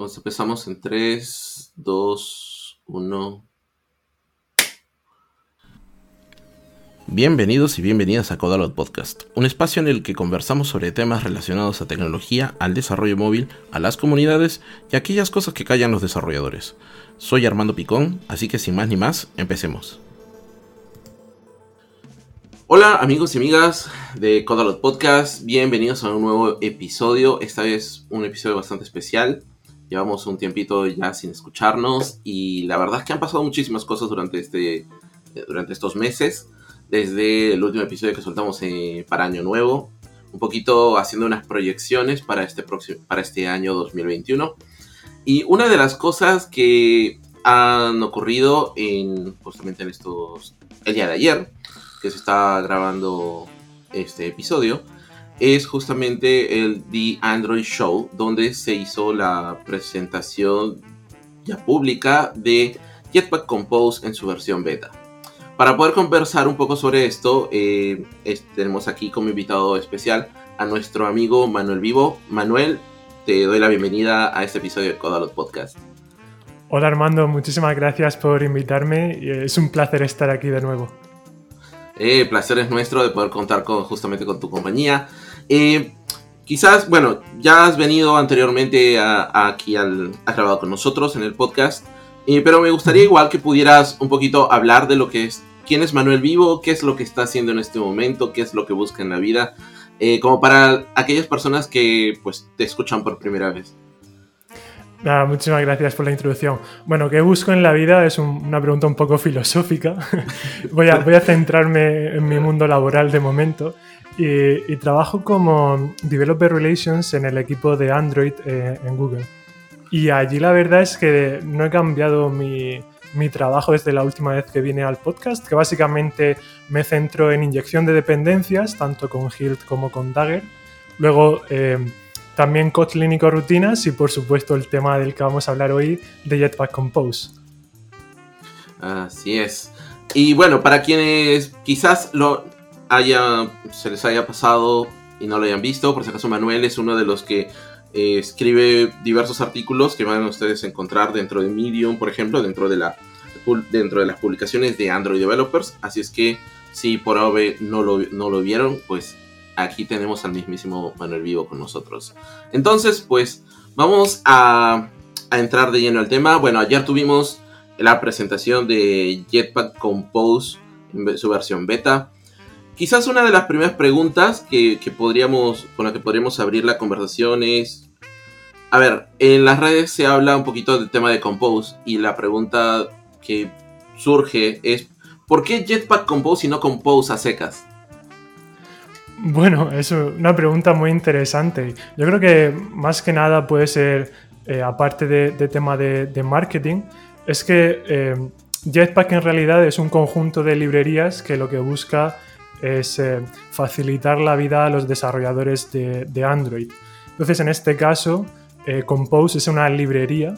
Entonces empezamos en 3, 2, 1. Bienvenidos y bienvenidas a Codalot Podcast, un espacio en el que conversamos sobre temas relacionados a tecnología, al desarrollo móvil, a las comunidades y aquellas cosas que callan los desarrolladores. Soy Armando Picón, así que sin más ni más, empecemos. Hola amigos y amigas de Codalot Podcast, bienvenidos a un nuevo episodio, esta vez un episodio bastante especial. Llevamos un tiempito ya sin escucharnos y la verdad es que han pasado muchísimas cosas durante, este, durante estos meses desde el último episodio que soltamos eh, para Año Nuevo, un poquito haciendo unas proyecciones para este, próximo, para este año 2021. Y una de las cosas que han ocurrido en, justamente en estos, el día de ayer, que se está grabando este episodio, es justamente el The Android Show, donde se hizo la presentación ya pública de Jetpack Compose en su versión beta. Para poder conversar un poco sobre esto, eh, tenemos aquí como invitado especial a nuestro amigo Manuel Vivo. Manuel, te doy la bienvenida a este episodio de Codalot Podcast. Hola Armando, muchísimas gracias por invitarme. Es un placer estar aquí de nuevo. Eh, placer es nuestro de poder contar con, justamente con tu compañía. Eh, quizás, bueno, ya has venido anteriormente aquí al, has grabado con nosotros en el podcast, eh, pero me gustaría igual que pudieras un poquito hablar de lo que es quién es Manuel Vivo, qué es lo que está haciendo en este momento, qué es lo que busca en la vida, eh, como para aquellas personas que pues te escuchan por primera vez. muchísimas gracias por la introducción. Bueno, ¿qué busco en la vida? Es una pregunta un poco filosófica. voy, a, voy, a, centrarme en mi mundo laboral de momento. Y, trabajo como Developer Relations en el equipo de Android eh, en Google. Y allí la verdad es que no he cambiado mi, mi trabajo desde la última vez que vine al podcast, que básicamente me centro en inyección de dependencias, tanto con Hilt como con Dagger. Luego eh, también Kotlin y rutinas y por supuesto el tema del que vamos a hablar hoy, de Jetpack Compose. Así es. Y bueno, para quienes quizás lo haya, se les haya pasado y no lo hayan visto, por si acaso Manuel es uno de los que eh, escribe diversos artículos que van a ustedes encontrar dentro de Medium, por ejemplo, dentro de, la, dentro de las publicaciones de Android Developers. Así es que si por ahora no lo, no lo vieron, pues aquí tenemos al mismísimo Manuel Vivo con nosotros. Entonces, pues vamos a, a entrar de lleno al tema. Bueno, ayer tuvimos la presentación de Jetpack Compose en su versión beta. Quizás una de las primeras preguntas que, podríamos, con la que podríamos abrir la conversación es, a ver, en las redes se habla un poquito del tema de Compose y la pregunta que surge es, ¿por qué Jetpack Compose y no Compose a secas? Bueno, es una pregunta muy interesante. Yo creo que más que nada puede ser, eh, aparte de, tema de, marketing, es que eh, Jetpack en realidad es un conjunto de librerías que lo que busca es eh, facilitar la vida a los desarrolladores de, Android. Entonces, en este caso, eh, Compose es una librería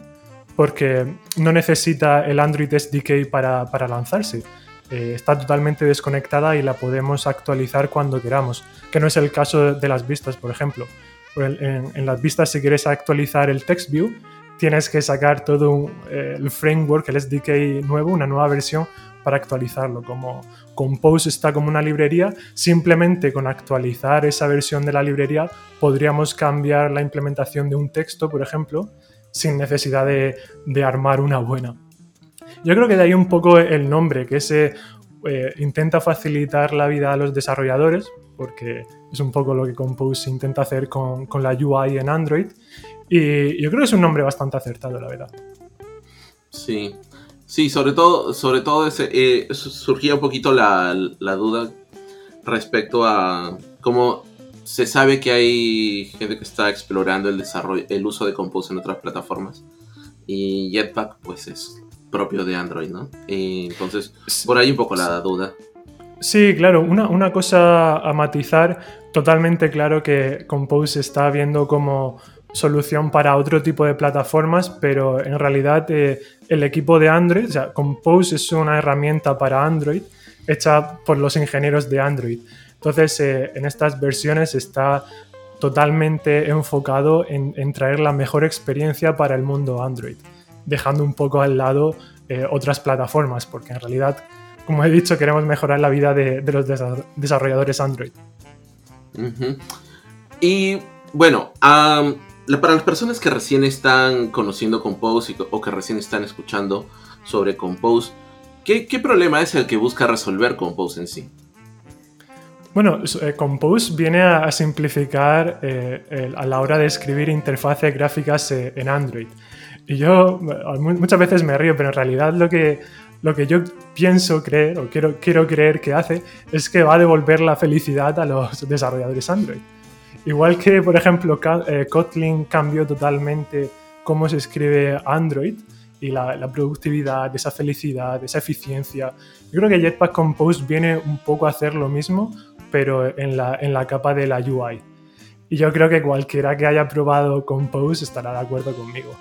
porque no necesita el Android SDK para, lanzarse. Eh, está totalmente desconectada y la podemos actualizar cuando queramos, que no es el caso de las vistas, por ejemplo. En, las vistas, si quieres actualizar el TextView, tienes que sacar todo el framework, el SDK nuevo, una nueva versión para actualizarlo. Como Compose está como una librería, simplemente con actualizar esa versión de la librería podríamos cambiar la implementación de un texto, por ejemplo, sin necesidad de, armar una buena. Yo creo que de ahí un poco el nombre, que se eh, intenta facilitar la vida a los desarrolladores, porque es un poco lo que Compose intenta hacer con, con la UI en Android. Y yo creo que es un nombre bastante acertado, la verdad. Sí, Sí, sobre todo, sobre todo ese, eh, surgía un poquito la, duda respecto a cómo se sabe que hay gente que está explorando el desarrollo, el uso de Compose en otras plataformas y Jetpack pues es propio de Android, ¿no? entonces, por ahí un poco la duda. Sí, claro, una, una, cosa a matizar, totalmente claro que Compose está viendo como solución para otro tipo de plataformas, pero en realidad eh, el equipo de Android, o sea, Compose es una herramienta para Android hecha por los ingenieros de Android. Entonces, eh, en estas versiones está totalmente enfocado en, traer la mejor experiencia para el mundo Android, dejando un poco al lado eh, otras plataformas, porque en realidad, como he dicho, queremos mejorar la vida de, los desarrolladores Android. Y bueno, para las personas que recién están conociendo Compose o que recién están escuchando sobre Compose, ¿qué, ¿qué, problema es el que busca resolver Compose en sí? Bueno, eh, Compose viene a, simplificar eh, a la hora de escribir interfaces gráficas eh, en Android. Y yo muchas veces me río, pero en realidad lo que, lo que yo pienso creer, o quiero, quiero creer que hace, es que va a devolver la felicidad a los desarrolladores Android. Igual que, por ejemplo, Kotlin cambió totalmente cómo se escribe Android, y la, la, productividad, esa felicidad, esa eficiencia. Yo creo que Jetpack Compose viene un poco a hacer lo mismo, pero en la, en la capa de la UI. Y yo creo que cualquiera que haya probado Compose estará de acuerdo conmigo.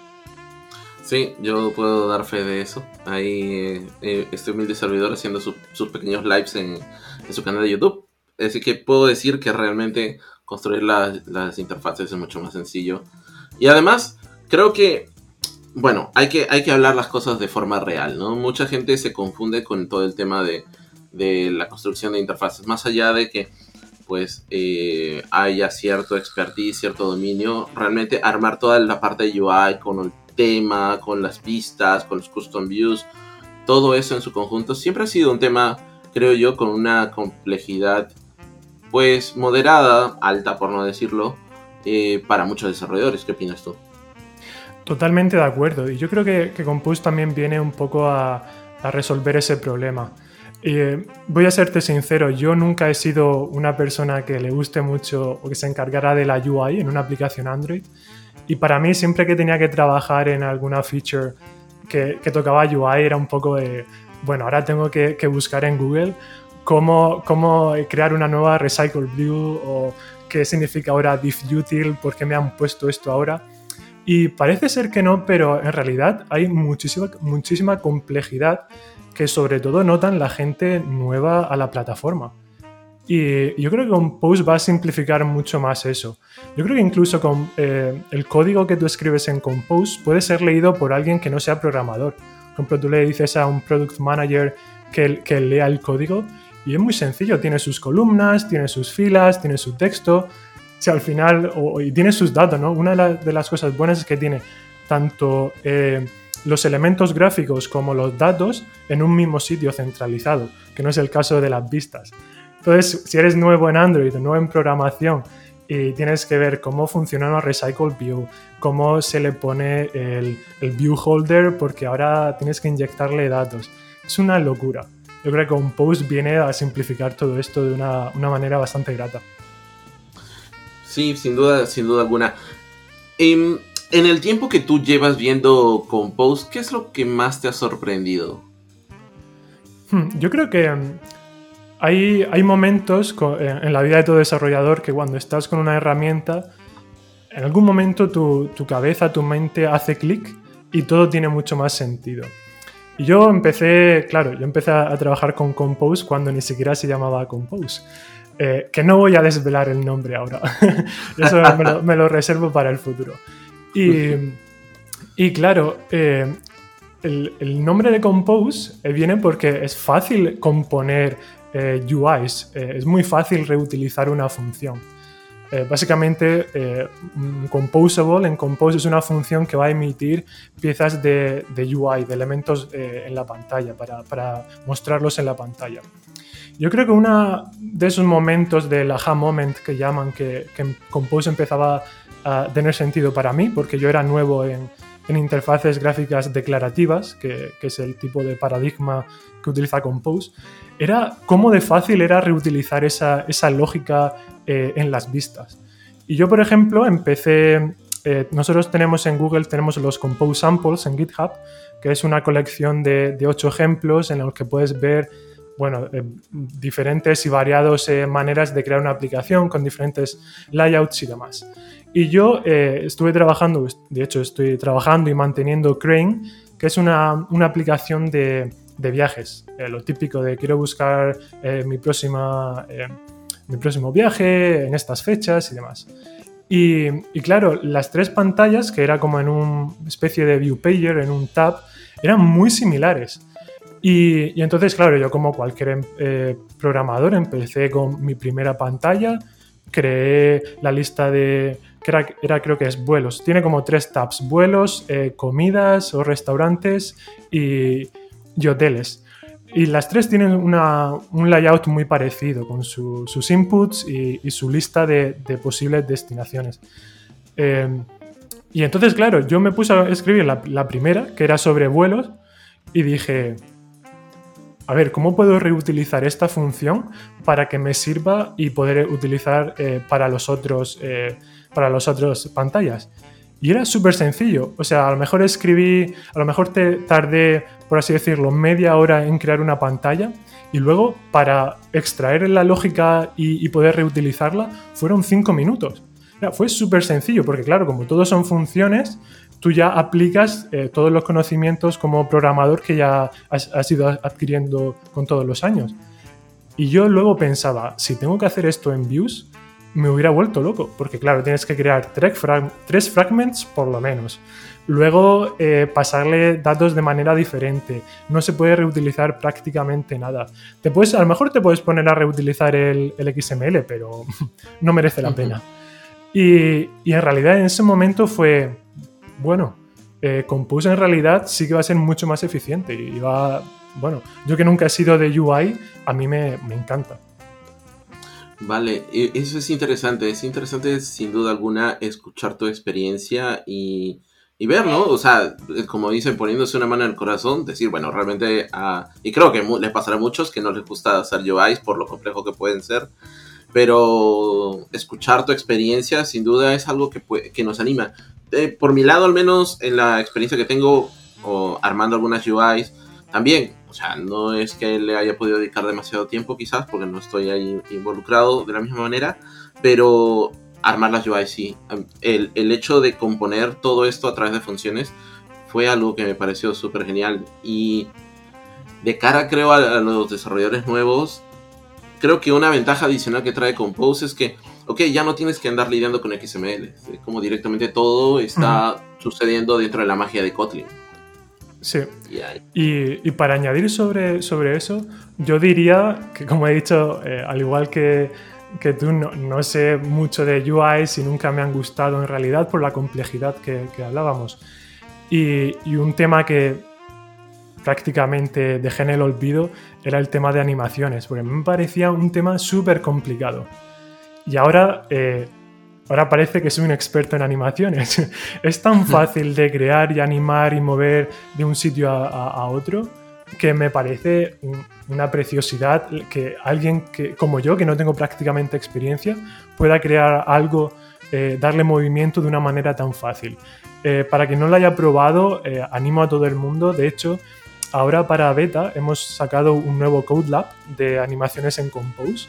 Sí, yo puedo dar fe de eso. Ahí eh, eh, este humilde servidor haciendo sus pequeños lives en, en, su canal de YouTube. Así que puedo decir que realmente construir las, interfaces es mucho más sencillo. Y además, creo que, bueno, hay que, hay que hablar las cosas de forma real, ¿no? Mucha gente se confunde con todo el tema de de la construcción de interfaces. Más allá de que pues eh, haya cierto expertise, cierto dominio, realmente armar toda la parte de UI con el tema, con las pistas, con los custom views, todo eso en su conjunto siempre ha sido un tema, creo yo, con una complejidad pues moderada, alta por no decirlo, eh, para muchos desarrolladores. ¿Qué opinas tú? Totalmente de acuerdo. Y yo creo que, que Compose también viene un poco a, a resolver ese problema. Eh, voy a serte sincero, yo nunca he sido una persona que le guste mucho o que se encargara de la UI en una aplicación Android. Y para mí, siempre que tenía que trabajar en alguna feature que, tocaba UI, era un poco de, bueno, ahora tengo que, buscar en Google cómo, cómo, crear una nueva Recycle View o qué significa ahora util por qué me han puesto esto ahora. Y parece ser que no, pero en realidad hay muchísima, muchísima complejidad que sobre todo notan la gente nueva a la plataforma. Y yo creo que Compose va a simplificar mucho más eso. Yo creo que incluso con eh, el código que tú escribes en Compose puede ser leído por alguien que no sea programador. Por ejemplo, tú le dices a un product manager que, que lea el código y es muy sencillo. Tiene sus columnas, tiene sus filas, tiene su texto. Si al final, y tiene sus datos, ¿no? Una de, las cosas buenas es que tiene tanto... Eh, los elementos gráficos como los datos en un mismo sitio centralizado, que no es el caso de las vistas. Entonces, si eres nuevo en Android, nuevo en programación y tienes que ver cómo funciona una Recycle View, cómo se le pone el, el View Holder, porque ahora tienes que inyectarle datos. Es una locura. Yo creo que Compose viene a simplificar todo esto de una, una manera bastante grata. Sí, sin duda, sin duda alguna. Em, en el tiempo que tú llevas viendo Compose, ¿qué es lo que más te ha sorprendido? Hmm, yo creo que um, hay, hay momentos eh, en la vida de todo desarrollador que cuando estás con una herramienta, en algún momento tu, cabeza, tu mente hace clic y todo tiene mucho más sentido. Y yo empecé, claro, yo empecé a, trabajar con Compose cuando ni siquiera se llamaba Compose. Eh, que no voy a desvelar el nombre ahora. Eso me lo reservo para el futuro. Y, claro, eh, el, nombre de Compose eh, viene porque es fácil componer UIs, es muy fácil reutilizar una función. Básicamente, un Composable en Compose es una función que va a emitir piezas de, UI, de elementos en la pantalla, para, mostrarlos en la pantalla. Yo creo que uno de esos momentos del aha moment que llaman, que Compose empezaba a tener sentido para mí, porque yo era nuevo en, interfaces gráficas declarativas, que, es el tipo de paradigma que utiliza Compose, era cómo de fácil era reutilizar esa, lógica eh, en las vistas. Y yo, por ejemplo, empecé, eh, nosotros tenemos en Google, tenemos los Compose Samples en GitHub, que es una colección de, ocho ejemplos en los que puedes ver bueno, eh, diferentes y variadas maneras de crear una aplicación con diferentes layouts y demás. Y yo estuve trabajando, de hecho estoy trabajando y manteniendo Crane, que es una, una aplicación de, de viajes. Lo típico de quiero buscar mi, próxima, mi próximo viaje en estas fechas y demás. Y, claro, las tres pantallas, que era como en una especie de view pager, en un tab, eran muy similares. Y, entonces, claro, yo como cualquier eh, programador empecé con mi primera pantalla, creé la lista de, que era, creo que es vuelos. Tiene como tres tabs, vuelos, eh, comidas o restaurantes y, hoteles. Y las tres tienen un layout muy parecido con sus inputs y, su lista de, posibles destinaciones. Eh, y entonces, claro, yo me puse a escribir la primera, que era sobre vuelos, y dije, a ver, ¿cómo puedo reutilizar esta función para que me sirva y poder utilizar eh, para los otros, eh, para los otros pantallas? Y era súper sencillo. O sea, a lo mejor escribí, a lo mejor te tardé, por así decirlo, media hora en crear una pantalla y luego para extraer la lógica y, poder reutilizarla fueron cinco minutos. fue súper sencillo porque claro, como todos son funciones, tú ya aplicas eh, todos los conocimientos como programador que ya has, ido adquiriendo con todos los años. Y yo luego pensaba, si tengo que hacer esto en Views, me hubiera vuelto loco, porque claro, tienes que crear tres, fragments por lo menos. Luego eh, pasarle datos de manera diferente. No se puede reutilizar prácticamente nada. Te puedes, a lo mejor te puedes poner a reutilizar el, XML, pero no merece la pena. y, y en realidad en ese momento fue, bueno, eh, Compose en realidad sí que va a ser mucho más eficiente y va, bueno, yo que nunca he sido de UI, a mí me, encanta. Vale, e, eso es interesante, es interesante sin duda alguna escuchar tu experiencia y, y ver, ¿no? O sea, como dicen, poniéndose una mano en el corazón, decir, bueno, realmente, uh, y creo que les pasará a muchos que no les gusta hacer UIs por lo complejo que pueden ser, pero escuchar tu experiencia sin duda es algo que, que nos anima. Eh, por mi lado, al menos en la experiencia que tengo o armando algunas UIs, también, o sea, no es que le haya podido dedicar demasiado tiempo quizás, porque no estoy ahí involucrado de la misma manera, pero armar las UIs sí. El, el hecho de componer todo esto a través de funciones fue algo que me pareció súper genial. Y de cara, creo, a, a los desarrolladores nuevos, creo que una ventaja adicional que trae Compose es que ok, ya no tienes que andar lidiando con XML. Como directamente todo está sucediendo dentro de la magia de Kotlin. Sí. Y, para añadir sobre, sobre eso, yo diría que, como he dicho, eh, al igual que, que tú, no, sé mucho de UIs y nunca me han gustado en realidad por la complejidad que, hablábamos. Y, y, un tema que prácticamente dejé en el olvido era el tema de animaciones, porque me parecía un tema súper complicado. Y ahora, eh, ahora parece que soy un experto en animaciones. es tan fácil de crear y animar y mover de un sitio a, otro que me parece una preciosidad que alguien que, como yo, que no tengo prácticamente experiencia, pueda crear algo, eh, darle movimiento de una manera tan fácil. Eh, para quien no lo haya probado, animo a todo el mundo. De hecho, ahora para beta hemos sacado un nuevo Code Lab de animaciones en Compose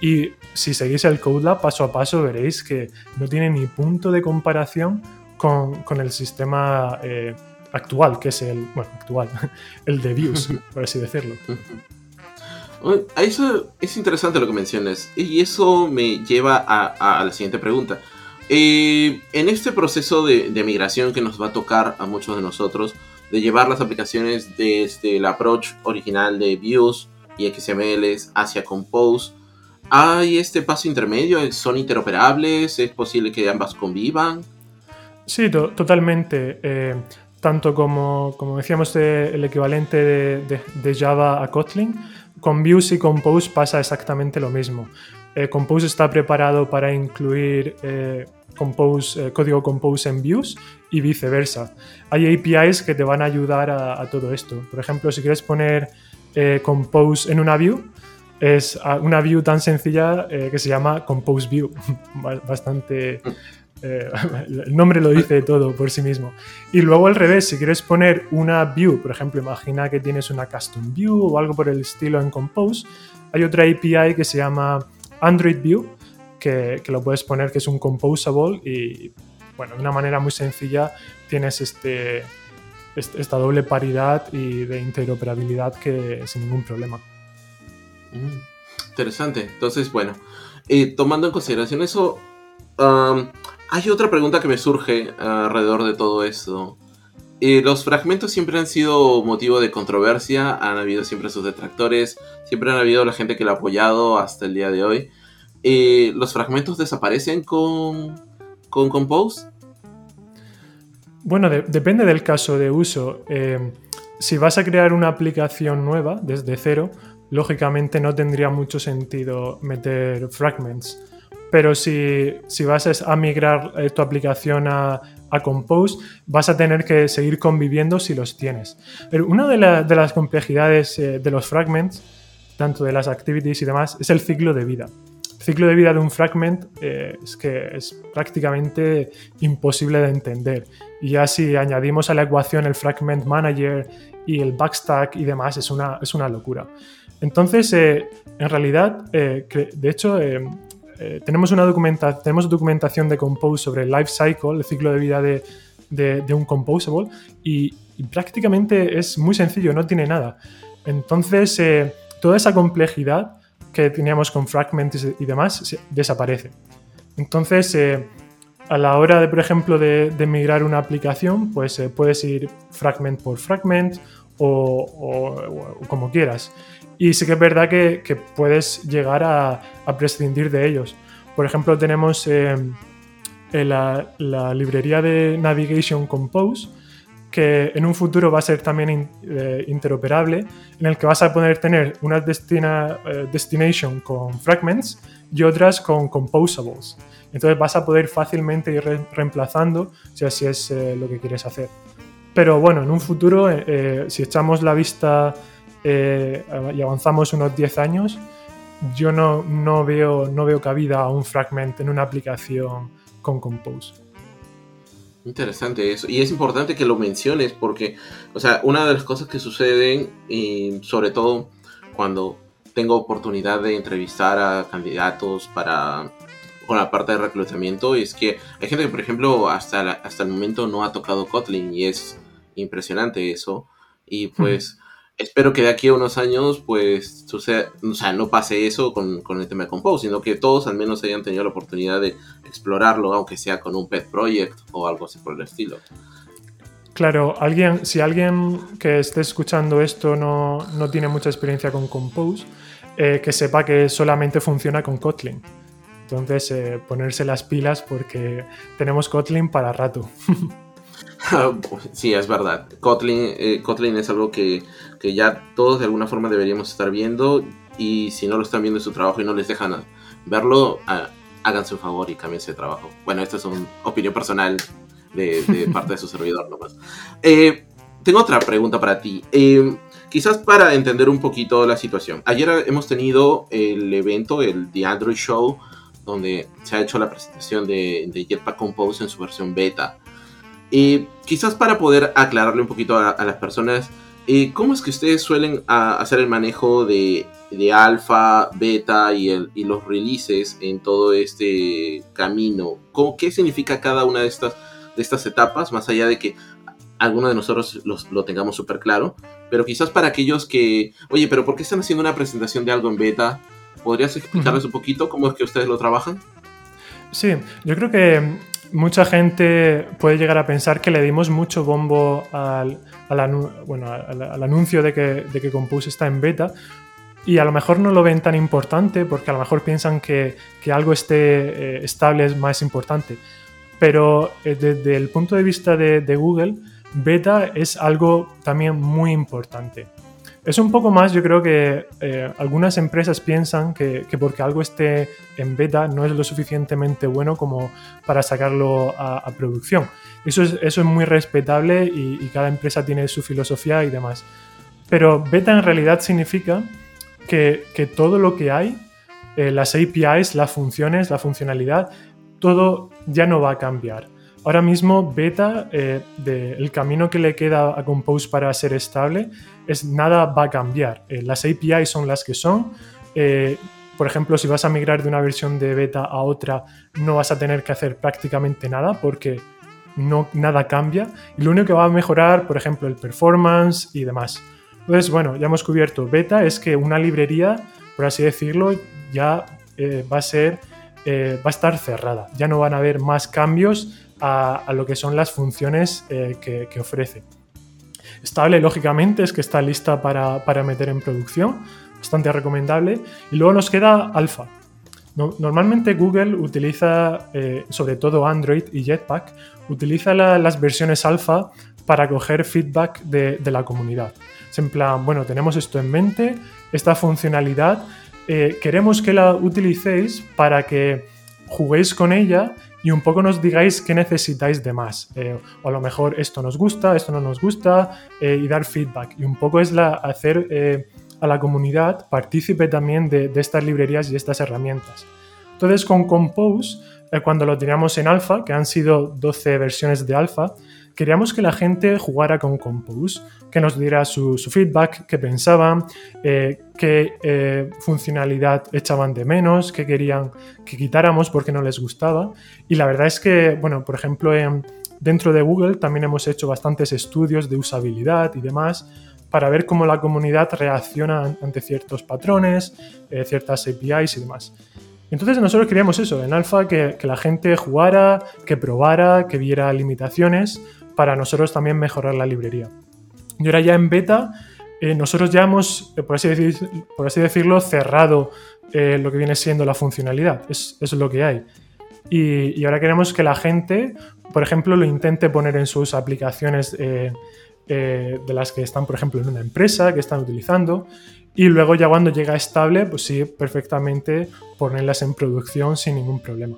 y si seguís el CodeLab paso a paso veréis que no tiene ni punto de comparación con, con el sistema eh, actual, que es el, bueno, actual, el de Views, por así decirlo. Eso es interesante lo que mencionas y eso me lleva a, a la siguiente pregunta. Eh, en este proceso de, de, migración que nos va a tocar a muchos de nosotros, de llevar las aplicaciones desde el approach original de Views y XMLs hacia Compose, ¿Hay este paso intermedio? ¿Son interoperables? ¿Es posible que ambas convivan? Sí, totalmente. Eh, tanto como, como decíamos, el equivalente de, Java a Kotlin, con Vue y Compose pasa exactamente lo mismo. Eh, Compose está preparado para incluir eh, Compose, código Compose en Views y viceversa. Hay APIs que te van a ayudar a, a todo esto. Por ejemplo, si quieres poner Compose en una view, es una view tan sencilla eh, que se llama Compose View. Bastante. Eh, el nombre lo dice todo por sí mismo. Y luego al revés, si quieres poner una view, por ejemplo, imagina que tienes una custom view o algo por el estilo en Compose, hay otra API que se llama Android View, que, lo puedes poner que es un composable y, bueno, de una manera muy sencilla tienes este, esta doble paridad y de interoperabilidad que sin ningún problema. Interesante. Entonces, bueno, eh, tomando en consideración eso, Hay otra pregunta que me surge alrededor de todo esto. Eh, los fragmentos siempre han sido motivo de controversia, han habido siempre sus detractores, siempre han habido la gente que lo ha apoyado hasta el día de hoy. Eh, ¿Los fragmentos desaparecen con, con Compose? Bueno, depende del caso de uso. Eh, si vas a crear una aplicación nueva desde cero, lógicamente no tendría mucho sentido meter fragments. Pero si, vas a migrar eh, tu aplicación a, Compose, vas a tener que seguir conviviendo si los tienes. Pero una de, las complejidades eh, de los fragments, tanto de las activities y demás, es el ciclo de vida. El ciclo de vida de un fragment eh, es que es prácticamente imposible de entender. Y ya si añadimos a la ecuación el fragment manager y el backstack y demás, es una, es una locura. Entonces, en realidad, de hecho, eh, tenemos, una documenta tenemos documentación de Compose sobre el life cycle, el ciclo de vida de, de, un composable, y, prácticamente es muy sencillo, no tiene nada. Entonces, eh, toda esa complejidad que teníamos con fragments y demás desaparece. Entonces, eh, a la hora de, por ejemplo, de, de migrar una aplicación, pues puedes ir fragment por fragment o como quieras. Y sí que es verdad que, puedes llegar a, prescindir de ellos. Por ejemplo, tenemos eh, la, librería de Navigation Compose, que en un futuro va a ser también eh, interoperable, en el que vas a poder tener una destina, eh, destination con fragments y otras con composables. Entonces vas a poder fácilmente ir reemplazando si así es lo que quieres hacer. Pero bueno, en un futuro, si echamos la vista eh, y avanzamos unos 10 años, yo no, no, veo, no veo cabida a un fragment en una aplicación con Compose. Interesante eso. Y es importante que lo menciones porque, o sea, una de las cosas que suceden, y sobre todo cuando tengo oportunidad de entrevistar a candidatos para con la parte de reclutamiento, es que hay gente que, por ejemplo, hasta, hasta el momento no ha tocado Kotlin y es impresionante eso. Y pues espero que de aquí a unos años, pues, suceda, o sea, no pase eso con, el tema de Compose, sino que todos al menos hayan tenido la oportunidad de explorarlo, aunque sea con un pet project o algo así por el estilo. Claro, alguien, si alguien que esté escuchando esto no, tiene mucha experiencia con Compose, eh, que sepa que solamente funciona con Kotlin. Entonces, eh, ponerse las pilas porque tenemos Kotlin para rato. sí, es verdad. Kotlin, eh, Kotlin es algo que, ya todos de alguna forma deberíamos estar viendo y si no lo están viendo en su trabajo y no les dejan verlo, háganse un favor y cámbiense de trabajo. Bueno, esta es una opinión personal de, parte de su servidor nomás. Eh, tengo otra pregunta para ti. Eh, quizás para entender un poquito la situación. Ayer hemos tenido el evento, el The Android Show, donde se ha hecho la presentación de, de Jetpack Compose en su versión beta. Y quizás para poder aclararle un poquito a, las personas, eh, ¿cómo es que ustedes suelen hacer el manejo de, de alfa, beta y, el, y, los releases en todo este camino? ¿Cómo, ¿Qué significa cada una de estas, de estas etapas, más allá de que alguno de nosotros lo tengamos súper claro? Pero quizás para aquellos que, oye, pero ¿por qué están haciendo una presentación de algo en beta? ¿Podrías explicarles un poquito cómo es que ustedes lo trabajan? Sí, yo creo que mucha gente puede llegar a pensar que le dimos mucho bombo al, anuncio de que, de Compose está en beta y a lo mejor no lo ven tan importante porque a lo mejor piensan que, algo esté eh, estable es más importante. Pero eh, desde el punto de vista de Google, beta es algo también muy importante. Es un poco más, yo creo que eh, algunas empresas piensan que, porque algo esté en beta no es lo suficientemente bueno como para sacarlo a, producción. Eso es, muy respetable y, cada empresa tiene su filosofía y demás. Pero beta en realidad significa que, todo lo que hay, eh, las APIs, las funciones, la funcionalidad, todo ya no va a cambiar. Ahora mismo beta, eh, el camino que le queda a Compose para ser estable, es nada va a cambiar. Eh, las APIs son las que son. Eh, por ejemplo, si vas a migrar de una versión de beta a otra, no vas a tener que hacer prácticamente nada porque no, nada cambia. Y lo único que va a mejorar, por ejemplo, el performance y demás. Entonces, bueno, ya hemos cubierto beta, es que una librería, por así decirlo, ya va a ser va a estar cerrada. Ya no van a haber más cambios a, lo que son las funciones que, ofrece. Estable, lógicamente, es que está lista para, para meter en producción, bastante recomendable. Y luego nos queda alfa. normalmente Google utiliza, sobre todo Android y Jetpack, utiliza las versiones alfa para coger feedback de, la comunidad. Es en plan, bueno, tenemos esto en mente, esta funcionalidad, eh, queremos que la utilicéis para que juguéis con ella y un poco nos digáis qué necesitáis de más. Eh, o a lo mejor esto nos gusta, esto no nos gusta, eh, y dar feedback. Y un poco es la, hacer a la comunidad partícipe también de, de, estas librerías y estas herramientas. Entonces con Compose, cuando lo teníamos en alfa, que han sido 12 versiones de alfa, queríamos que la gente jugara con Compose, que nos diera su, feedback, qué pensaban, eh, qué eh, funcionalidad echaban de menos, qué querían que quitáramos porque no les gustaba. Y la verdad es que, bueno, por ejemplo, dentro de Google también hemos hecho bastantes estudios de usabilidad y demás para ver cómo la comunidad reacciona ante ciertos patrones, eh, ciertas APIs y demás. Entonces nosotros queríamos eso, en alfa, que, que, la gente jugara, que probara, que viera limitaciones, para nosotros también mejorar la librería. Y ahora ya en beta, eh, nosotros ya hemos, eh, por así, decirlo, cerrado eh, lo que viene siendo la funcionalidad. Es, es lo que hay. Y, ahora queremos que la gente, por ejemplo, lo intente poner en sus aplicaciones de las que están, por ejemplo, en una empresa, que están utilizando. Y luego ya cuando llega estable, pues sí, perfectamente ponerlas en producción sin ningún problema.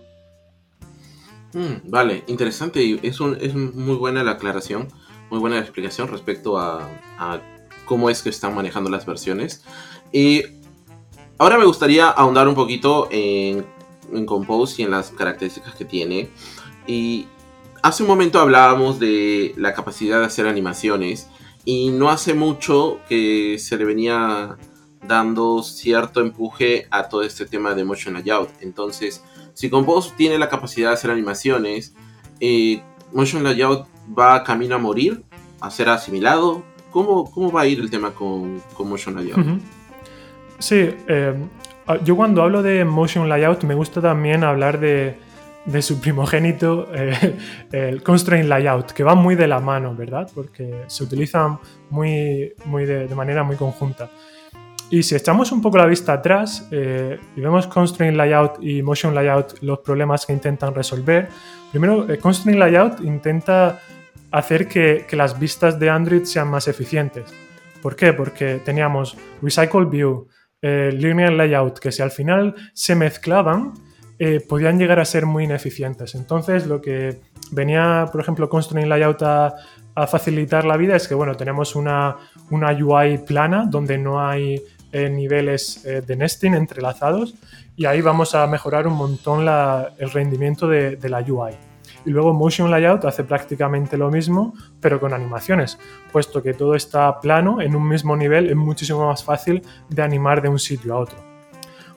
Mm, vale, interesante es, es muy buena la aclaración, muy buena la explicación respecto a, cómo es que están manejando las versiones. Y ahora me gustaría ahondar un poquito en, en Compose y en las características que tiene. Y hace un momento hablábamos de la capacidad de hacer animaciones y no hace mucho que se le venía dando cierto empuje a todo este tema de motion layout. Entonces, si Compose tiene la capacidad de hacer animaciones, eh, Motion Layout va camino a morir, a ser asimilado. ¿Cómo, cómo va a ir el tema con, con Motion Layout? Sí, eh, yo cuando hablo de Motion Layout me gusta también hablar de, de su primogénito, eh, el Constraint Layout, que va muy de la mano, ¿verdad? Porque se utilizan muy, muy de, de manera muy conjunta. Y si echamos un poco la vista atrás eh, y vemos Constraint Layout y Motion Layout, los problemas que intentan resolver, primero, eh, Constraint Layout intenta hacer que, las vistas de Android sean más eficientes. ¿Por qué? Porque teníamos Recycle View, eh, Linear Layout, que si al final se mezclaban, podían llegar a ser muy ineficientes. Entonces, lo que venía, por ejemplo, Constraint Layout a, facilitar la vida es que, bueno, tenemos una, una UI plana donde no hay niveles eh, de nesting entrelazados y ahí vamos a mejorar un montón el rendimiento de, la UI. Y luego Motion Layout hace prácticamente lo mismo, pero con animaciones, puesto que todo está plano en un mismo nivel, es muchísimo más fácil de animar de un sitio a otro.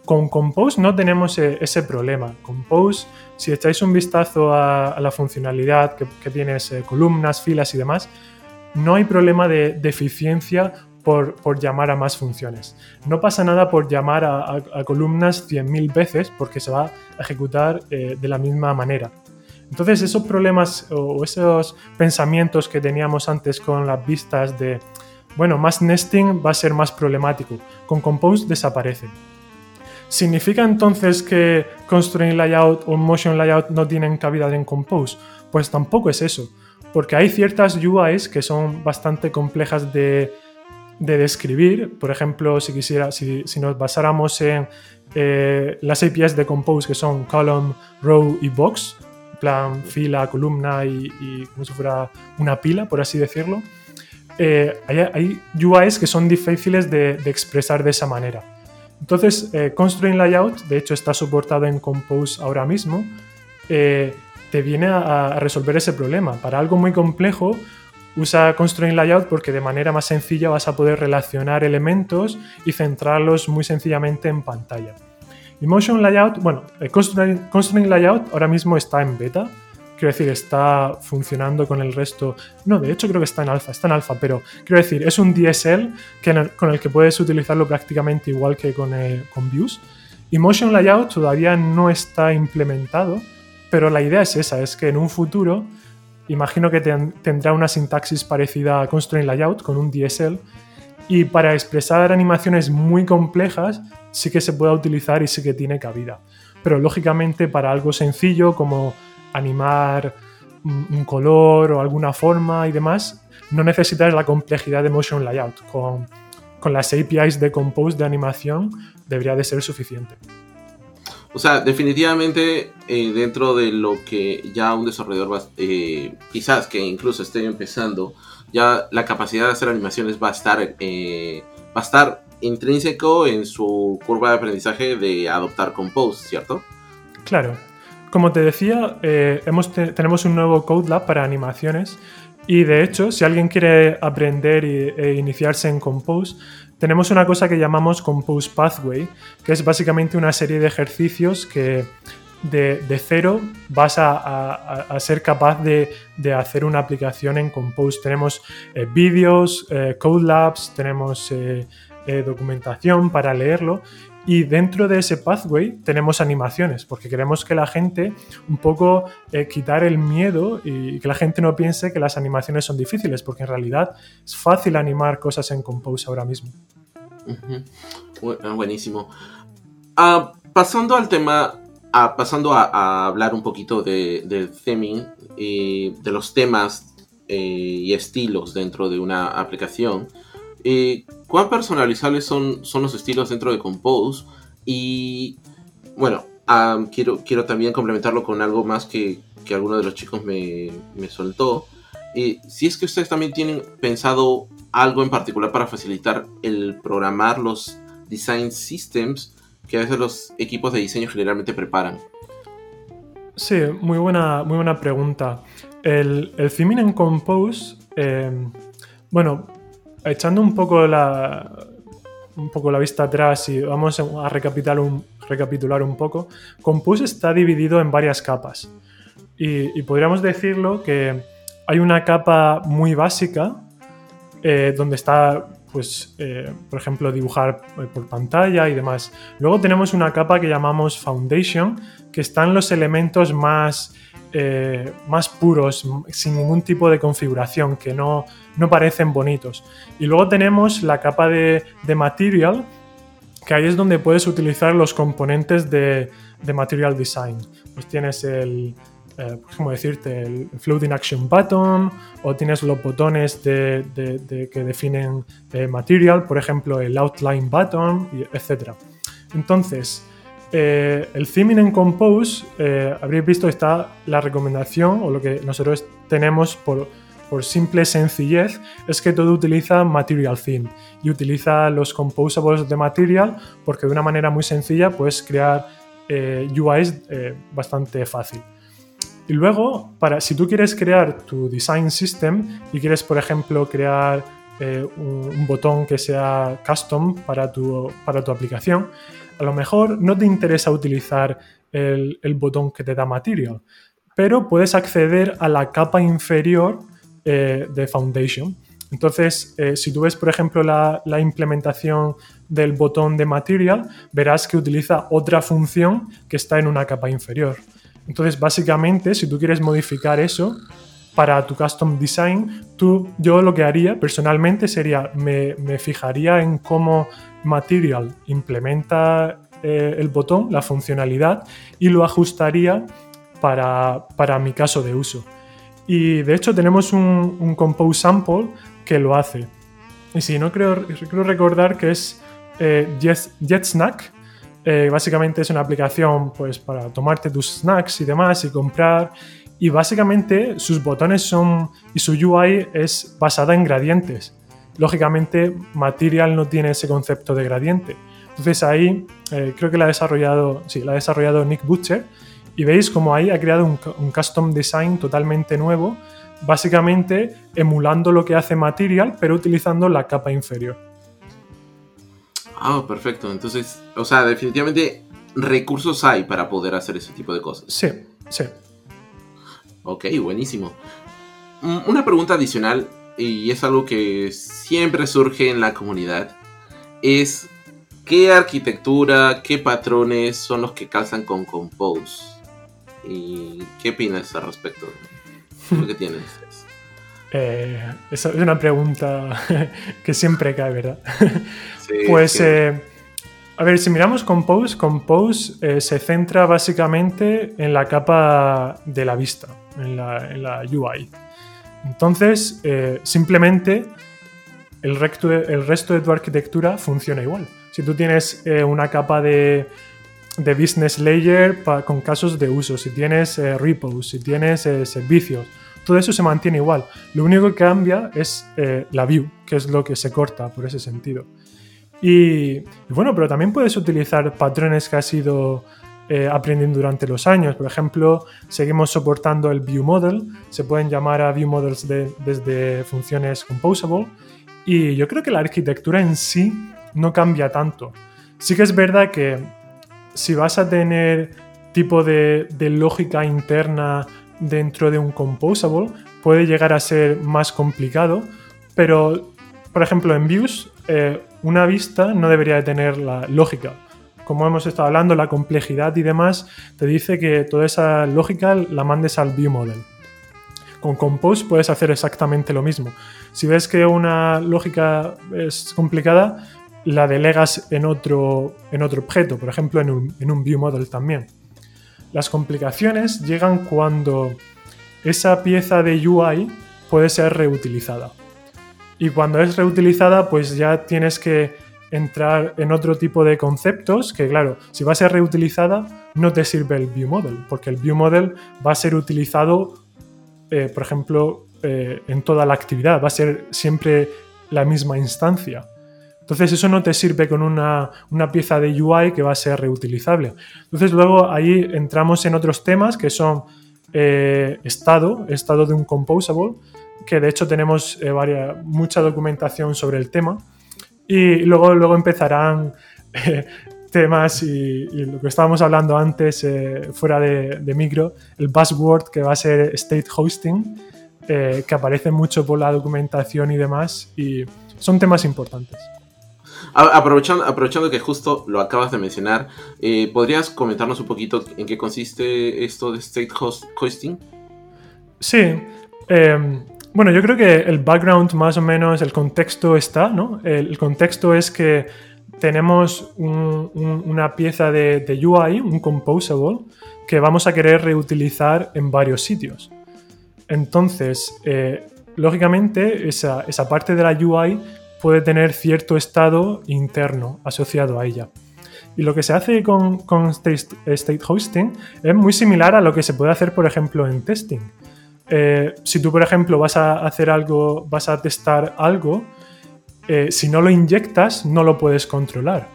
Con Compose no tenemos eh, ese problema. Compose, si echáis un vistazo a, la funcionalidad que, tienes, eh, columnas, filas y demás, no hay problema de, de por, llamar a más funciones. No pasa nada por llamar a, columnas 100.000 veces porque se va a ejecutar eh, de la misma manera. Entonces esos problemas o esos pensamientos que teníamos antes con las vistas de, bueno, más nesting va a ser más problemático, con Compose desaparece. ¿Significa entonces que Constraint Layout o Motion Layout no tienen cabida en Compose? Pues tampoco es eso, porque hay ciertas UIs que son bastante complejas de, de describir. Por ejemplo, si, quisiera, si, nos basáramos en eh, las APIs de Compose que son column, row y box, plan fila, columna y, como si fuera una pila, por así decirlo, eh, hay, UIs que son difíciles de, expresar de esa manera. Entonces, eh, Constraint Layout, de hecho, está soportado en Compose ahora mismo, te viene a resolver ese problema. Para algo muy complejo, Usa Constraint Layout porque de manera más sencilla vas a poder relacionar elementos y centrarlos muy sencillamente en pantalla. Y Motion Layout, bueno, Constraint, Layout ahora mismo está en beta, quiero decir, está funcionando con el resto. No, de hecho creo que está en alfa, está en alfa, pero quiero decir, es un DSL que con el que puedes utilizarlo prácticamente igual que con, eh, con Views. Y Motion Layout todavía no está implementado, pero la idea es esa, es que en un futuro, imagino que tendrá una sintaxis parecida a Constraint Layout con un DSL, y para expresar animaciones muy complejas sí que se puede utilizar y sí que tiene cabida. Pero lógicamente para algo sencillo como animar un color o alguna forma y demás, no necesitas la complejidad de Motion Layout. Con, con las APIs de Compose de animación debería de ser suficiente. O sea, definitivamente eh, dentro de lo que ya un desarrollador va, eh, quizás que incluso esté empezando, ya la capacidad de hacer animaciones va a estar, eh, va a estar intrínseco en su curva de aprendizaje de adoptar Compose, ¿cierto? Claro. Como te decía, hemos tenemos un nuevo Code Lab para animaciones y de hecho, si alguien quiere aprender e iniciarse en Compose, tenemos una cosa que llamamos Compose Pathway, que es básicamente una serie de ejercicios que de, cero vas a, ser capaz de, hacer una aplicación en Compose. Tenemos eh, vídeos, eh, code labs, tenemos eh, documentación para leerlo y dentro de ese pathway tenemos animaciones, porque queremos que la gente un poco eh, quitar el miedo y que la gente no piense que las animaciones son difíciles, porque en realidad es fácil animar cosas en Compose ahora mismo. Buenísimo. Ah, pasando al tema, ah, pasando a, hablar un poquito de, del theming, y de los temas eh, y estilos dentro de una aplicación. Eh, ¿Cuán personalizables son, son los estilos dentro de Compose? Y bueno, quiero, quiero también complementarlo con algo más que, que alguno de los chicos me, me soltó. Eh, si es que ustedes también tienen pensado algo en particular para facilitar el programar los design systems que a veces los equipos de diseño generalmente preparan. Sí, muy buena, muy buena pregunta. El, el en Compose, eh, bueno, echando un poco la, un poco la vista atrás y vamos a recapitular un, recapitular un poco, Compose está dividido en varias capas. Y, podríamos decirlo que hay una capa muy básica eh, donde está, pues, eh, por ejemplo, dibujar eh, por pantalla y demás. Luego tenemos una capa que llamamos Foundation, que están los elementos más eh, más puros, sin ningún tipo de configuración, que no, no parecen bonitos. Y luego tenemos la capa de, material, que ahí es donde puedes utilizar los componentes de, material design. Pues tienes el, eh, ¿cómo decirte? El floating action button o tienes los botones de, que definen eh, material, por ejemplo el outline button, etc. Entonces, eh, el theming en Compose, eh, habréis visto, está la recomendación o lo que nosotros tenemos por, simple sencillez, es que todo utiliza Material Theme y utiliza los composables de Material porque de una manera muy sencilla puedes crear eh, UIs bastante fácil. Y luego, para, si tú quieres crear tu design system y quieres, por ejemplo, crear un, botón que sea custom para tu, para tu aplicación, a lo mejor no te interesa utilizar el, botón que te da Material, pero puedes acceder a la capa inferior eh, de Foundation. Entonces, eh, si tú ves, por ejemplo, la, implementación del botón de Material, verás que utiliza otra función que está en una capa inferior. Entonces, básicamente, si tú quieres modificar eso para tu custom design, tú, yo lo que haría personalmente sería, me, me fijaría en cómo Material implementa eh, el botón, la funcionalidad, y lo ajustaría para, mi caso de uso. Y de hecho tenemos un, Compose Sample que lo hace. Y si no creo, creo recordar que es eh, JetSnack. Eh, básicamente es una aplicación pues, para tomarte tus snacks y demás y comprar. Y básicamente sus botones son y su UI es basada en gradientes lógicamente Material no tiene ese concepto de gradiente. Entonces ahí eh, creo que la ha desarrollado, sí, la ha desarrollado Nick Butcher y veis como ahí ha creado un, custom design totalmente nuevo, básicamente emulando lo que hace Material, pero utilizando la capa inferior. Ah, perfecto. Entonces, o sea, definitivamente recursos hay para poder hacer ese tipo de cosas. Sí, sí. Ok, buenísimo. Mm, una pregunta adicional y es algo que siempre surge en la comunidad, es ¿qué arquitectura, qué patrones son los que calzan con Compose? ¿Y qué opinas al respecto? ¿Qué es lo que tienes? Eh, esa es una pregunta que siempre cae, ¿verdad? pues, eh, a ver, si miramos Compose, Compose eh, se centra básicamente en la capa de la vista, en la, UI. Entonces, simplemente el, el, resto de tu arquitectura funciona igual. Si tú tienes una capa de, de business layer con casos de uso, si tienes repos, si tienes servicios, todo eso se mantiene igual. Lo único que cambia es eh, la view, que es lo que se corta por ese sentido. Y, bueno, pero también puedes utilizar patrones que has ido eh, aprendiendo durante los años. Por ejemplo, seguimos soportando el view model. Se pueden llamar a view models desde funciones composable. Y yo creo que la arquitectura en sí no cambia tanto. Sí que es verdad que si vas a tener tipo de, de lógica interna dentro de un composable puede llegar a ser más complicado, pero por ejemplo en views eh, una vista no debería de tener la lógica. Como hemos estado hablando, la complejidad y demás te dice que toda esa lógica la mandes al view model. Con Compose puedes hacer exactamente lo mismo. Si ves que una lógica es complicada, la delegas en otro, en otro objeto, por ejemplo en un, en un view model también. Las complicaciones llegan cuando esa pieza de UI puede ser reutilizada. Y cuando es reutilizada, pues ya tienes que entrar en otro tipo de conceptos que, claro, si va a ser reutilizada, no te sirve el view model, porque el view model va a ser utilizado, eh, por ejemplo, eh, en toda la actividad, va a ser siempre la misma instancia. Entonces eso no te sirve con una, pieza de UI que va a ser reutilizable. Entonces luego ahí entramos en otros temas que son eh, estado, estado de un composable, que de hecho tenemos mucha documentación sobre el tema. Y luego, luego empezarán eh, temas y, lo que estábamos hablando antes fuera de, de, micro, el buzzword que va a ser state hosting, que aparece mucho por la documentación y demás, y son temas importantes. Aprovechando, aprovechando que justo lo acabas de mencionar, eh, ¿podrías comentarnos un poquito en qué consiste esto de state hosting? Sí. Em, bueno, yo creo que el background más o menos, el contexto está, ¿no? El, contexto es que tenemos una pieza de, UI, un composable, que vamos a querer reutilizar en varios sitios. Entonces, eh, lógicamente, esa, esa parte de la UI puede tener cierto estado interno asociado a ella. Y lo que se hace con, state, hosting es muy similar a lo que se puede hacer, por ejemplo, en testing. Eh, si tú, por ejemplo, vas a hacer algo, vas a testar algo, eh, si no lo inyectas, no lo puedes controlar.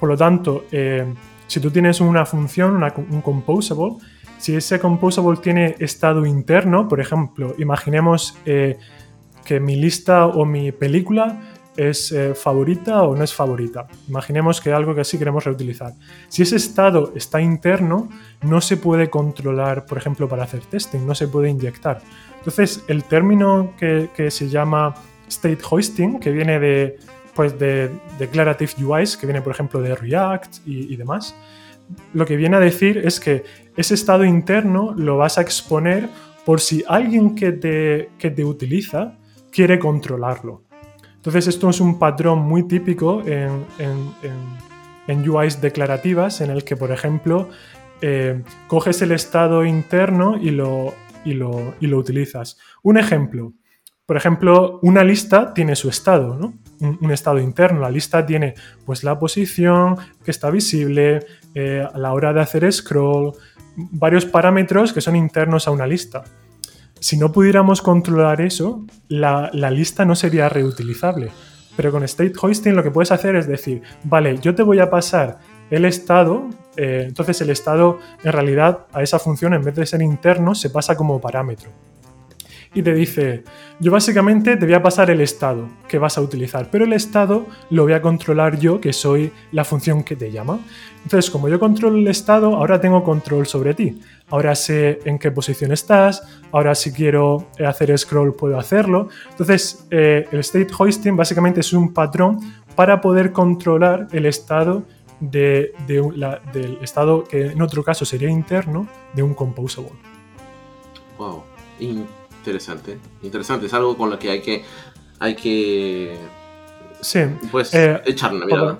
Por lo tanto, eh, si tú tienes una función, un composable, si ese composable tiene estado interno, por ejemplo, imaginemos que mi lista o mi película es eh, favorita o no es favorita. Imaginemos que algo que así queremos reutilizar. Si ese estado está interno, no se puede controlar, por ejemplo, para hacer testing, no se puede inyectar. Entonces, el término que, se llama state hoisting, que viene de, pues de declarative UIs, que viene, por ejemplo, de React y, y demás, lo que viene a decir es que ese estado interno lo vas a exponer por si alguien que te, que te utiliza quiere controlarlo. Entonces esto es un patrón muy típico en, UIs declarativas en el que, por ejemplo, eh, coges el estado interno y lo, utilizas. Un ejemplo, por ejemplo, una lista tiene su estado, ¿no? un, estado interno. La lista tiene pues la posición que está visible, eh, a la hora de hacer scroll, varios parámetros que son internos a una lista si no pudiéramos controlar eso, la, lista no sería reutilizable. Pero con state hoisting lo que puedes hacer es decir, vale, yo te voy a pasar el estado, eh, entonces el estado en realidad a esa función en vez de ser interno se pasa como parámetro. Y te dice, yo básicamente te voy a pasar el estado que vas a utilizar, pero el estado lo voy a controlar yo, que soy la función que te llama. Entonces, como yo controlo el estado, ahora tengo control sobre ti. Ahora sé en qué posición estás, ahora si quiero hacer scroll puedo hacerlo. Entonces, eh, el state hoisting básicamente es un patrón para poder controlar el estado de, del estado que en otro caso sería interno de un composable. Wow, interesante, interesante, es algo con lo que hay que hay que sí, pues eh, echar una mirada.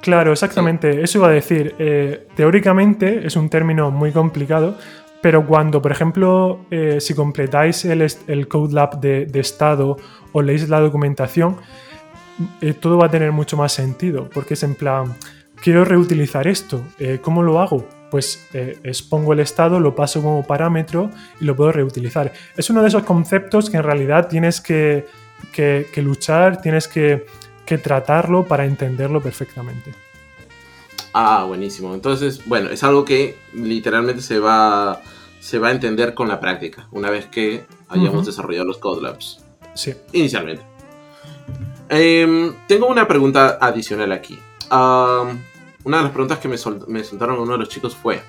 Claro, exactamente, eso iba a decir. Eh, teóricamente es un término muy complicado, pero cuando, por ejemplo, eh, si completáis el, el Code Lab de, de, estado o leéis la documentación, todo va a tener mucho más sentido, porque es en plan, quiero reutilizar esto, eh, ¿cómo lo hago? Pues eh, expongo el estado, lo paso como parámetro y lo puedo reutilizar. Es uno de esos conceptos que en realidad tienes que, luchar, tienes que, tratarlo para entenderlo perfectamente. Ah, buenísimo. Entonces, bueno, es algo que literalmente se va, se va a entender con la práctica, una vez que hayamos desarrollado los Code Labs. Sí. Inicialmente. Em, tengo una pregunta adicional aquí una de las preguntas que me, soltaron uno de los chicos fue,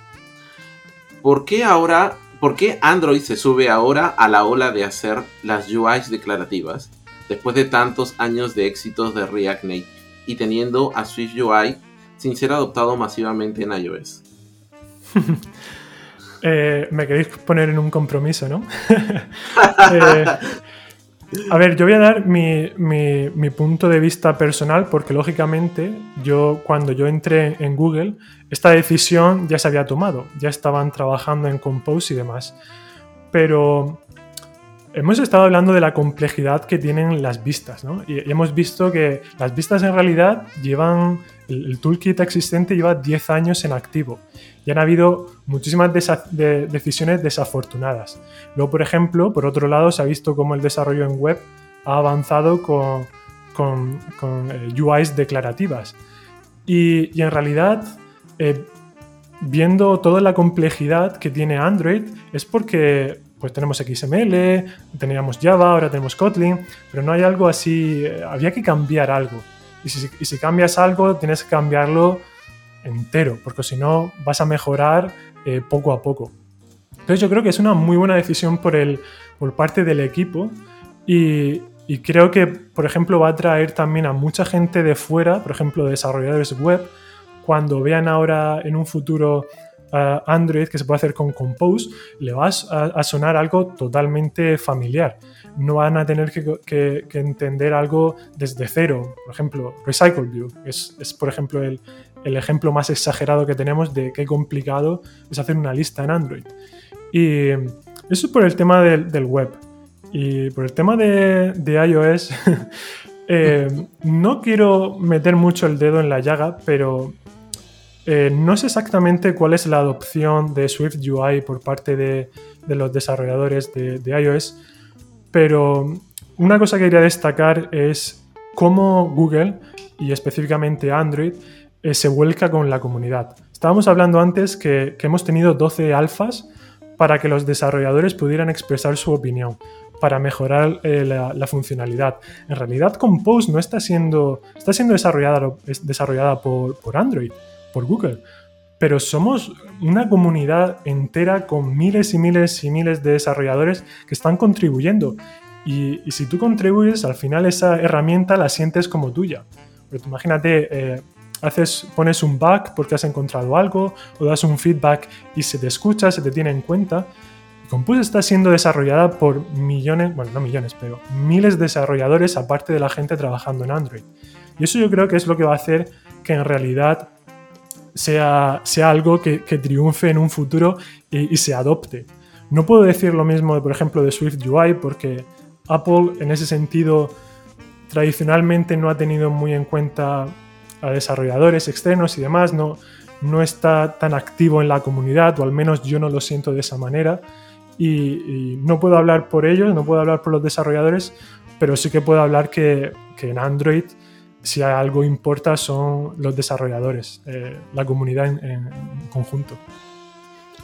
¿por qué ahora, por qué Android se sube ahora a la ola de hacer las UIs declarativas después de tantos años de éxitos de React Native y teniendo a Swift UI sin ser adoptado masivamente en iOS? Eh, me queréis poner en un compromiso, ¿no? eh, a ver, yo voy a dar mi, punto de vista personal porque lógicamente yo cuando yo entré en Google, esta decisión ya se había tomado, ya estaban trabajando en Compose y demás. Pero hemos estado hablando de la complejidad que tienen las vistas, ¿no? Y, hemos visto que las vistas en realidad llevan, el, toolkit existente lleva 10 años en activo y han habido muchísimas decisiones desafortunadas. Luego, por ejemplo, por otro lado, se ha visto cómo el desarrollo en web ha avanzado con, con, eh, UIs declarativas. Y, en realidad, eh, viendo toda la complejidad que tiene Android, es porque pues tenemos XML, teníamos Java, ahora tenemos Kotlin, pero no hay algo así, eh, había que cambiar algo. Y si, y si cambias algo, tienes que cambiarlo entero, porque si no vas a mejorar eh, poco a poco. Entonces yo creo que es una muy buena decisión por, el, por parte del equipo y, creo que, por ejemplo, va a atraer también a mucha gente de fuera, por ejemplo, desarrolladores web, cuando vean ahora en un futuro uh, Android que se puede hacer con Compose, le va a, sonar algo totalmente familiar. No van a tener que, entender algo desde cero. Por ejemplo, Recycle View es, es por ejemplo, el, el ejemplo más exagerado que tenemos de qué complicado es hacer una lista en Android. Y eso es por el tema del, web. Y por el tema de, iOS, eh, no quiero meter mucho el dedo en la llaga, pero eh, no sé exactamente cuál es la adopción de Swift UI por parte de, los desarrolladores de, de, iOS, pero una cosa que quería destacar es cómo Google y específicamente Android eh, se vuelca con la comunidad. Estábamos hablando antes que, hemos tenido 12 alfas para que los desarrolladores pudieran expresar su opinión, para mejorar eh, la, funcionalidad. En realidad Compose no está siendo, está siendo desarrollada, desarrollada por, Android, por Google, pero somos una comunidad entera con miles y miles y miles de desarrolladores que están contribuyendo. Y, si tú contribuyes, al final esa herramienta la sientes como tuya. Pero imagínate, eh, haces, pones un bug porque has encontrado algo o das un feedback y se te escucha, se te tiene en cuenta. Compose está siendo desarrollada por millones, bueno, no millones, pero miles de desarrolladores aparte de la gente trabajando en Android. Y eso yo creo que es lo que va a hacer que en realidad sea, sea algo que, triunfe en un futuro y, y, se adopte. No puedo decir lo mismo, por ejemplo, de Swift UI porque Apple en ese sentido tradicionalmente no ha tenido muy en cuenta a desarrolladores externos y demás, no, no está tan activo en la comunidad, o al menos yo no lo siento de esa manera. Y, no puedo hablar por ellos, no puedo hablar por los desarrolladores, pero sí que puedo hablar que, en Android, si algo importa, son los desarrolladores, eh, la comunidad en, conjunto.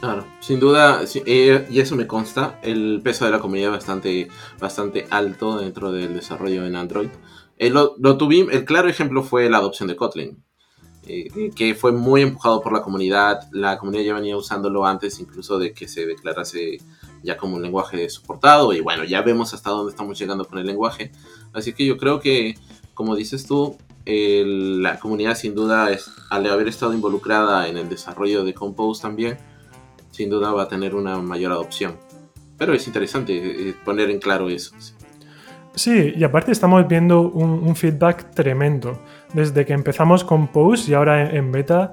Claro, sin duda, y eso me consta, el peso de la comunidad es bastante, bastante alto dentro del desarrollo en Android. Eh, lo, tuvimos, el claro ejemplo fue la adopción de Kotlin, eh, que fue muy empujado por la comunidad. La comunidad ya venía usándolo antes incluso de que se declarase ya como un lenguaje soportado y bueno, ya vemos hasta dónde estamos llegando con el lenguaje. Así que yo creo que, como dices tú, la comunidad sin duda, es, al haber estado involucrada en el desarrollo de Compose también, sin duda va a tener una mayor adopción. Pero es interesante eh, poner en claro eso. Sí, y aparte estamos viendo un, feedback tremendo. Desde que empezamos con Post y ahora en, beta,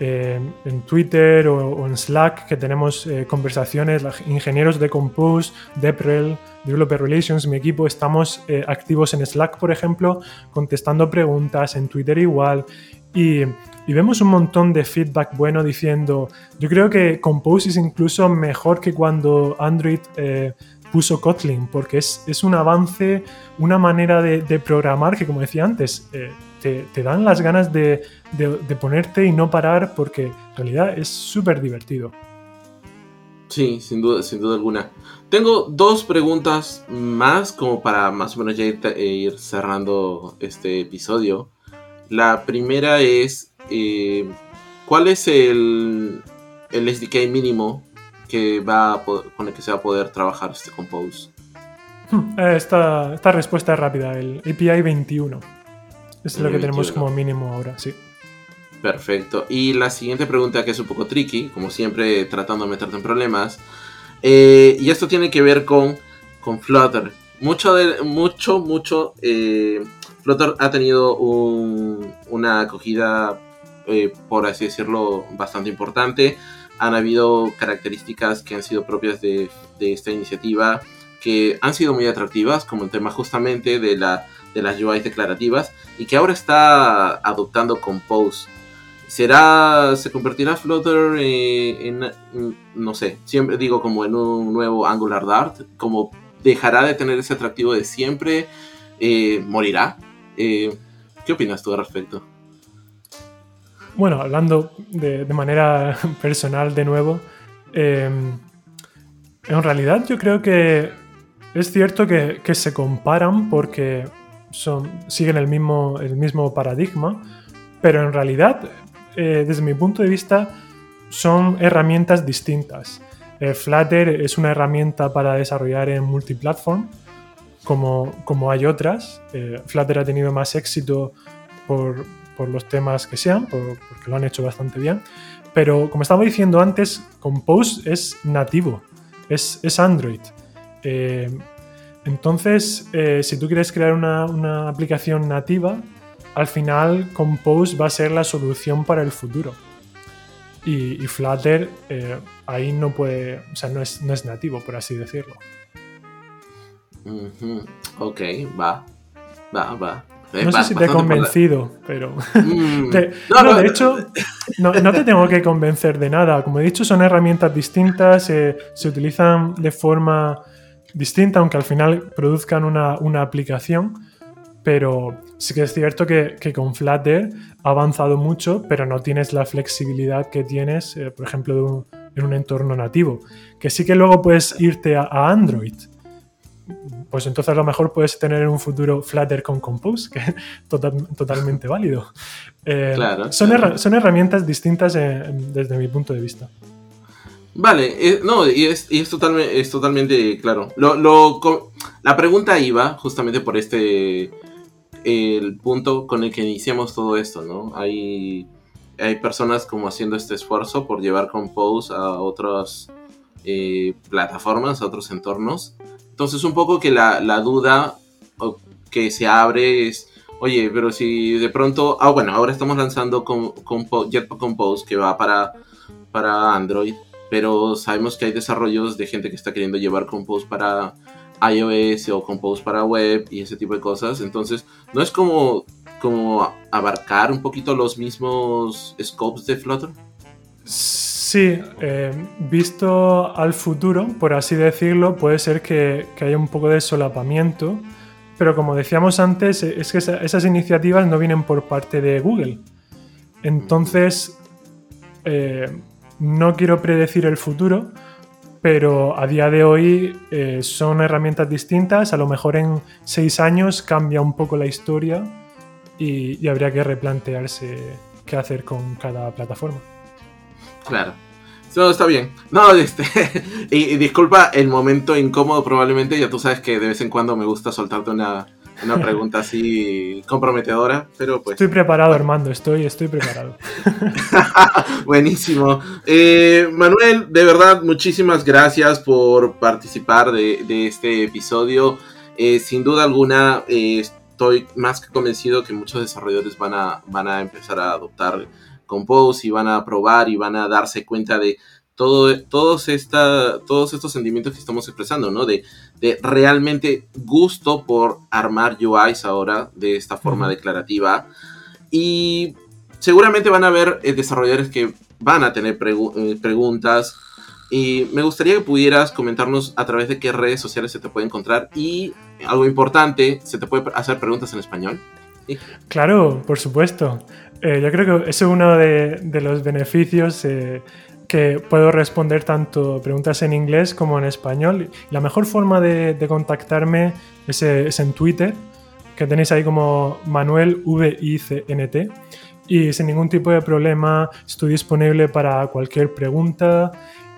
eh, en Twitter o, en Slack, que tenemos eh, conversaciones, ingenieros de Compose, Deprel, Developer Relations, mi equipo, estamos activos en Slack, por ejemplo, contestando preguntas, en Twitter igual. Y y vemos un montón de feedback bueno diciendo, yo creo que Compose es incluso mejor que cuando Android eh, puso Kotlin, porque es, es, un avance, una manera de, programar que, como decía antes, eh, te, dan las ganas de, de, ponerte y no parar, porque en realidad es súper divertido. Sí, sin duda, sin duda alguna. Tengo dos preguntas más, como para más o menos ya ir, eh, cerrando este episodio. La primera es, eh, ¿cuál es el, el SDK mínimo que va con el que se va a poder trabajar este Compose? Hmm, esta, esta respuesta es rápida, el API 21. Es lo que tenemos como mínimo ahora, sí. Perfecto. Y la siguiente pregunta que es un poco tricky, como siempre tratando de meterte en problemas. Eh, y esto tiene que ver con, con Flutter. Mucho, de, mucho, mucho. Eh, Flutter ha tenido una acogida eh, por así decirlo, bastante importante. Han habido características que han sido propias de, esta iniciativa que han sido muy atractivas, como el tema justamente de, la, de las UIs declarativas, y que ahora está adoptando Compose. ¿Será, se convertirá Flutter eh, en, no sé, siempre digo como en un nuevo Angular Dart, como dejará de tener ese atractivo de siempre, eh, morirá? ¿Qué opinas tú al respecto? Bueno, hablando de, manera personal de nuevo, em, en realidad yo creo que es cierto que, se comparan porque siguen el mismo, paradigma, pero en realidad, eh, desde mi punto de vista, son herramientas distintas. Eh, Flutter es una herramienta para desarrollar en multiplatform, como, como hay otras. Eh, Flutter ha tenido más éxito por, por los temas que sean, porque lo han hecho bastante bien. Pero como estaba diciendo antes, Compose es nativo, es, es Android. Eh, entonces, eh, si tú quieres crear una, aplicación nativa, al final Compose va a ser la solución para el futuro. Y, Flutter eh, ahí no puede, o sea, no es, no es nativo, por así decirlo. Ok, va, va, va. No sé si te he convencido, pero. Mm. no, de hecho, no, te tengo que convencer de nada. Como he dicho, son herramientas distintas, eh, se utilizan de forma distinta, aunque al final produzcan una, aplicación. Pero sí que es cierto que, con Flutter ha avanzado mucho, pero no tienes la flexibilidad que tienes, eh, por ejemplo, en un entorno nativo. Que sí que luego puedes irte a Android pues entonces a lo mejor puedes tener en un futuro Flutter con Compose, que es totalmente válido. Eh, son, herramientas distintas desde mi punto de vista. Vale, eh, no, y es, totalmente, es totalmente claro. la pregunta iba justamente por este, el punto con el que iniciamos todo esto, ¿no? Hay, hay personas como haciendo este esfuerzo por llevar Compose a otras eh, plataformas, a otros entornos. Entonces un poco que la, duda que se abre es, oye, pero si de pronto, ah bueno, ahora estamos lanzando con, Jetpack Compose que va para, para Android, pero sabemos que hay desarrollos de gente que está queriendo llevar Compose para iOS o Compose para web y ese tipo de cosas. Entonces, no es como, como abarcar un poquito los mismos scopes de Flutter. Eh, visto al futuro, por así decirlo, puede ser que, haya un poco de solapamiento, pero como decíamos antes, es que esas iniciativas no vienen por parte de Google. Entonces, eh, no quiero predecir el futuro, pero a día de hoy eh, son herramientas distintas. A lo mejor en seis años cambia un poco la historia y, habría que replantearse qué hacer con cada plataforma. Claro. No, está bien. No, este, y, disculpa el momento incómodo probablemente, ya tú sabes que de vez en cuando me gusta soltarte una, una pregunta así comprometedora, pero pues... Estoy preparado, Armando, estoy, estoy preparado. Buenísimo. Eh, Manuel, de verdad, muchísimas gracias por participar de, este episodio. Eh, sin duda alguna, eh, estoy más que convencido que muchos desarrolladores van a, van a empezar a adoptar Compose y van a probar y van a darse cuenta de todo, todos, esta, todos estos sentimientos que estamos expresando, ¿no? De, de realmente gusto por armar UIs ahora de esta forma declarativa. Y seguramente van a haber eh, desarrolladores que van a tener eh, preguntas. Y me gustaría que pudieras comentarnos a través de qué redes sociales se te puede encontrar. Y algo importante, ¿se te puede hacer preguntas en español? Claro, por supuesto. Eh, yo creo que eso es uno de, de los beneficios que puedo responder tanto preguntas en inglés como en español. La mejor forma de, contactarme es, en Twitter, que tenéis ahí como Manuel VICNT. Y sin ningún tipo de problema estoy disponible para cualquier pregunta.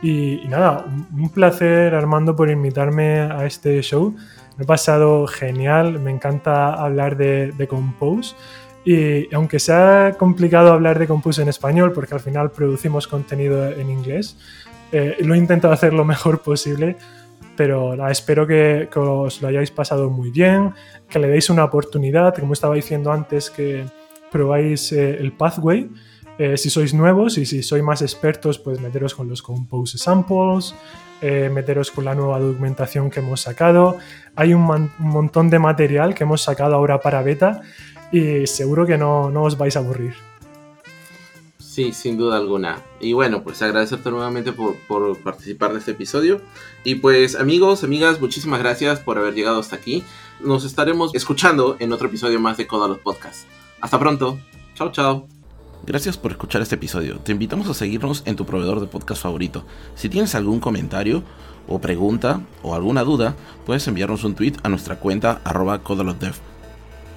Y, nada, un, placer Armando por invitarme a este show. Me he pasado genial, me encanta hablar de, de Compose. Y aunque sea complicado hablar de Compose en español, porque al final producimos contenido en inglés, eh, lo he intentado hacer lo mejor posible, pero espero que, os lo hayáis pasado muy bien, que le deis una oportunidad, como estaba diciendo antes, que probáis eh, el Pathway. Eh, si sois nuevos y si sois más expertos, pues meteros con los Compose Samples, meteros con la nueva documentación que hemos sacado. Hay un, un montón de material que hemos sacado ahora para beta y seguro que no, os vais a aburrir. Sí, sin duda alguna. Y bueno, pues agradecerte nuevamente por, participar de este episodio. Y pues amigos, amigas, muchísimas gracias por haber llegado hasta aquí. Nos estaremos escuchando en otro episodio más de Coda los Podcast. Hasta pronto. Chao, chao. Gracias por escuchar este episodio. Te invitamos a seguirnos en tu proveedor de podcast favorito. Si tienes algún comentario o pregunta o alguna duda, puedes enviarnos un tweet a nuestra cuenta arroba